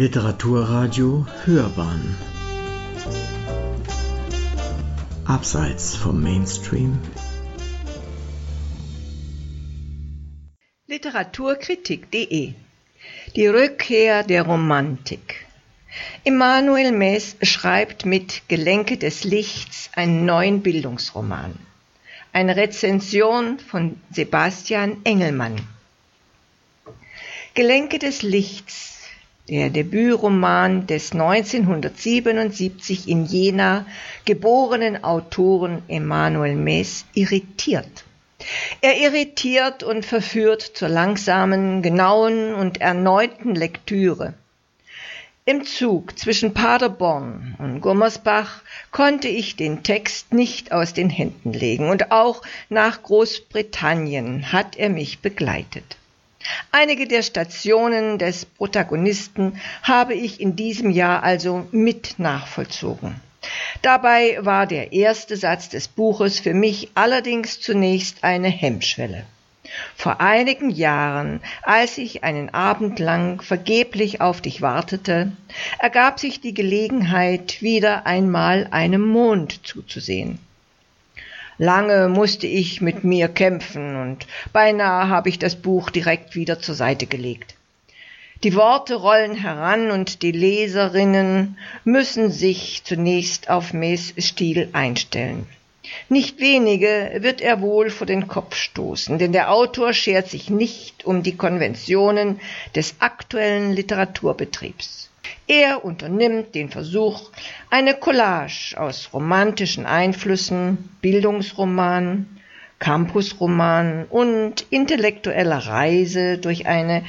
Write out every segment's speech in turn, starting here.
Literaturradio Hörbahn. Abseits vom Mainstream. Literaturkritik.de Die Rückkehr der Romantik. Immanuel Mess schreibt mit Gelenke des Lichts einen neuen Bildungsroman. Eine Rezension von Sebastian Engelmann. Gelenke des Lichts der Debütroman des 1977 in Jena geborenen Autoren Emanuel Mees irritiert. Er irritiert und verführt zur langsamen, genauen und erneuten Lektüre. Im Zug zwischen Paderborn und Gummersbach konnte ich den Text nicht aus den Händen legen und auch nach Großbritannien hat er mich begleitet. Einige der Stationen des Protagonisten habe ich in diesem Jahr also mit nachvollzogen. Dabei war der erste Satz des Buches für mich allerdings zunächst eine Hemmschwelle. Vor einigen Jahren, als ich einen Abend lang vergeblich auf dich wartete, ergab sich die Gelegenheit, wieder einmal einem Mond zuzusehen. Lange musste ich mit mir kämpfen und beinahe habe ich das Buch direkt wieder zur Seite gelegt. Die Worte rollen heran und die Leserinnen müssen sich zunächst auf Mees Stil einstellen. Nicht wenige wird er wohl vor den Kopf stoßen, denn der Autor schert sich nicht um die Konventionen des aktuellen Literaturbetriebs. Er unternimmt den Versuch, eine Collage aus romantischen Einflüssen, Bildungsroman, Campusroman und intellektueller Reise durch eine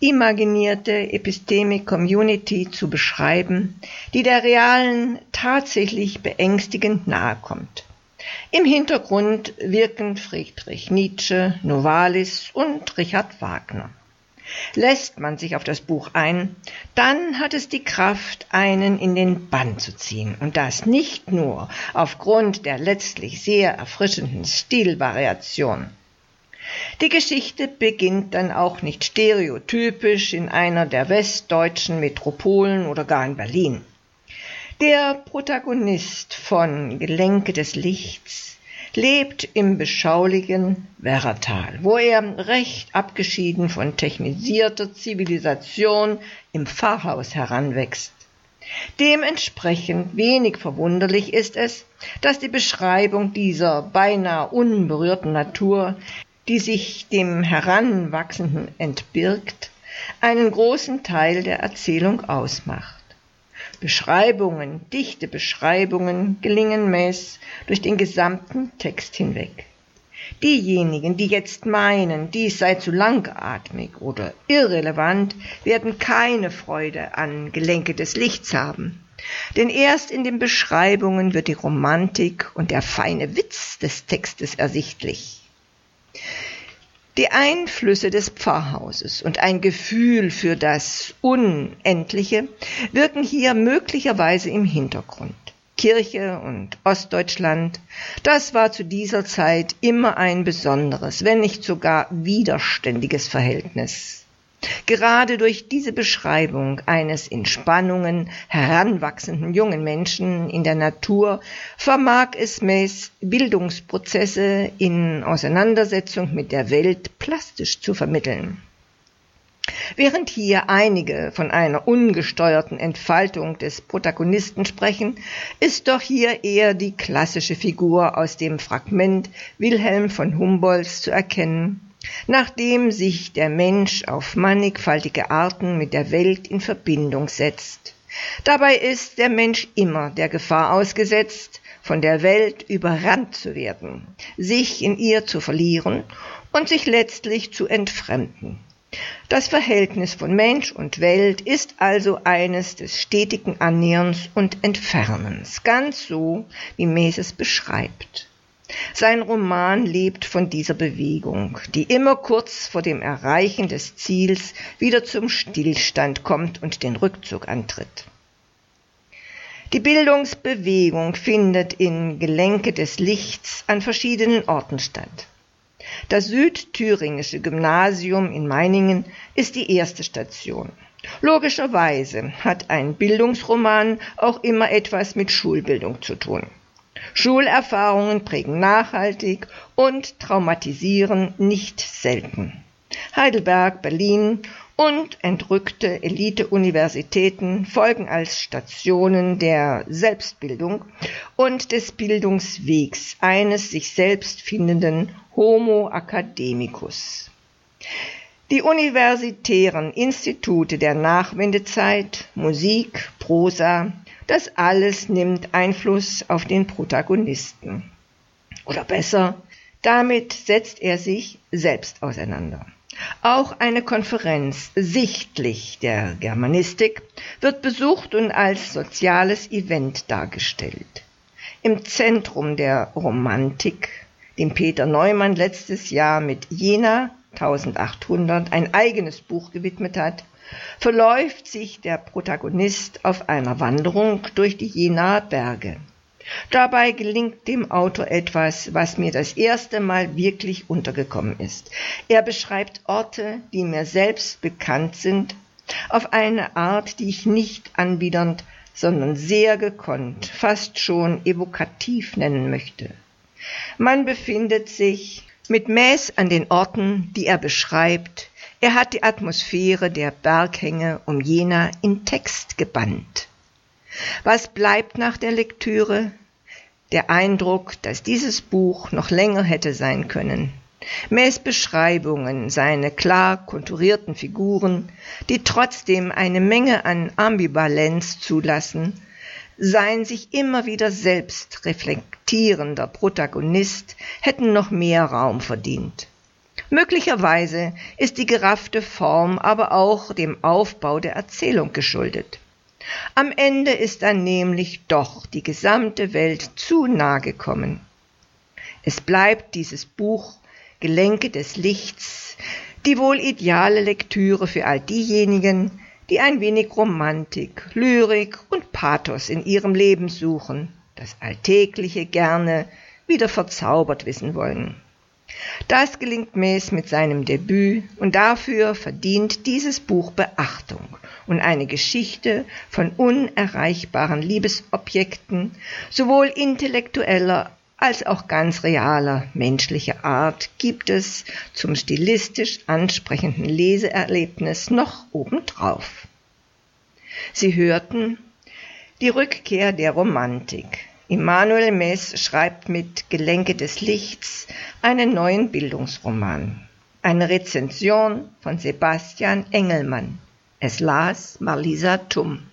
imaginierte Epistemic Community zu beschreiben, die der realen tatsächlich beängstigend nahe kommt. Im Hintergrund wirken Friedrich Nietzsche, Novalis und Richard Wagner. Lässt man sich auf das Buch ein, dann hat es die Kraft, einen in den Bann zu ziehen. Und das nicht nur aufgrund der letztlich sehr erfrischenden Stilvariation. Die Geschichte beginnt dann auch nicht stereotypisch in einer der westdeutschen Metropolen oder gar in Berlin. Der Protagonist von Gelenke des Lichts lebt im beschaulichen Werratal, wo er recht abgeschieden von technisierter Zivilisation im Pfarrhaus heranwächst. Dementsprechend wenig verwunderlich ist es, dass die Beschreibung dieser beinahe unberührten Natur, die sich dem Heranwachsenden entbirgt, einen großen Teil der Erzählung ausmacht. Beschreibungen, dichte Beschreibungen gelingen Mess durch den gesamten Text hinweg. Diejenigen, die jetzt meinen, dies sei zu langatmig oder irrelevant, werden keine Freude an Gelenke des Lichts haben. Denn erst in den Beschreibungen wird die Romantik und der feine Witz des Textes ersichtlich. Die Einflüsse des Pfarrhauses und ein Gefühl für das Unendliche wirken hier möglicherweise im Hintergrund. Kirche und Ostdeutschland, das war zu dieser Zeit immer ein besonderes, wenn nicht sogar widerständiges Verhältnis. Gerade durch diese Beschreibung eines in Spannungen heranwachsenden jungen Menschen in der Natur vermag es Mays Bildungsprozesse in Auseinandersetzung mit der Welt plastisch zu vermitteln. Während hier einige von einer ungesteuerten Entfaltung des Protagonisten sprechen, ist doch hier eher die klassische Figur aus dem Fragment Wilhelm von Humboldts zu erkennen, nachdem sich der Mensch auf mannigfaltige Arten mit der Welt in Verbindung setzt. Dabei ist der Mensch immer der Gefahr ausgesetzt, von der Welt überrannt zu werden, sich in ihr zu verlieren und sich letztlich zu entfremden. Das Verhältnis von Mensch und Welt ist also eines des stetigen Annäherns und Entfernens, ganz so, wie Meses beschreibt. Sein Roman lebt von dieser Bewegung, die immer kurz vor dem Erreichen des Ziels wieder zum Stillstand kommt und den Rückzug antritt. Die Bildungsbewegung findet in Gelenke des Lichts an verschiedenen Orten statt. Das südthüringische Gymnasium in Meiningen ist die erste Station. Logischerweise hat ein Bildungsroman auch immer etwas mit Schulbildung zu tun. Schulerfahrungen prägen nachhaltig und traumatisieren nicht selten. Heidelberg, Berlin und entrückte Elite-Universitäten folgen als Stationen der Selbstbildung und des Bildungswegs eines sich selbst findenden Homo academicus. Die universitären Institute der Nachwendezeit, Musik, Prosa, das alles nimmt Einfluss auf den Protagonisten. Oder besser, damit setzt er sich selbst auseinander. Auch eine Konferenz sichtlich der Germanistik wird besucht und als soziales Event dargestellt. Im Zentrum der Romantik, dem Peter Neumann letztes Jahr mit Jena 1800 ein eigenes Buch gewidmet hat, verläuft sich der Protagonist auf einer Wanderung durch die Jenaer Berge. Dabei gelingt dem Autor etwas, was mir das erste Mal wirklich untergekommen ist. Er beschreibt Orte, die mir selbst bekannt sind, auf eine Art, die ich nicht anbiedernd, sondern sehr gekonnt, fast schon evokativ nennen möchte. Man befindet sich mit Mäß an den Orten, die er beschreibt, er hat die Atmosphäre der Berghänge um Jena in Text gebannt. Was bleibt nach der Lektüre? Der Eindruck, dass dieses Buch noch länger hätte sein können. Mäß Beschreibungen, seine klar konturierten Figuren, die trotzdem eine Menge an Ambivalenz zulassen, sein sich immer wieder selbst reflektierender Protagonist hätten noch mehr Raum verdient. Möglicherweise ist die geraffte Form aber auch dem Aufbau der Erzählung geschuldet. Am Ende ist dann nämlich doch die gesamte Welt zu nahe gekommen. Es bleibt dieses Buch Gelenke des Lichts, die wohl ideale Lektüre für all diejenigen, die ein wenig Romantik, Lyrik und Pathos in ihrem Leben suchen, das Alltägliche gerne wieder verzaubert wissen wollen. Das gelingt Maes mit seinem Debüt und dafür verdient dieses Buch Beachtung und eine Geschichte von unerreichbaren Liebesobjekten, sowohl intellektueller als auch ganz realer menschlicher Art gibt es zum stilistisch ansprechenden Leseerlebnis noch obendrauf. Sie hörten die Rückkehr der Romantik Immanuel Mess schreibt mit Gelenke des Lichts einen neuen Bildungsroman. Eine Rezension von Sebastian Engelmann. Es las Marlisa Tumm.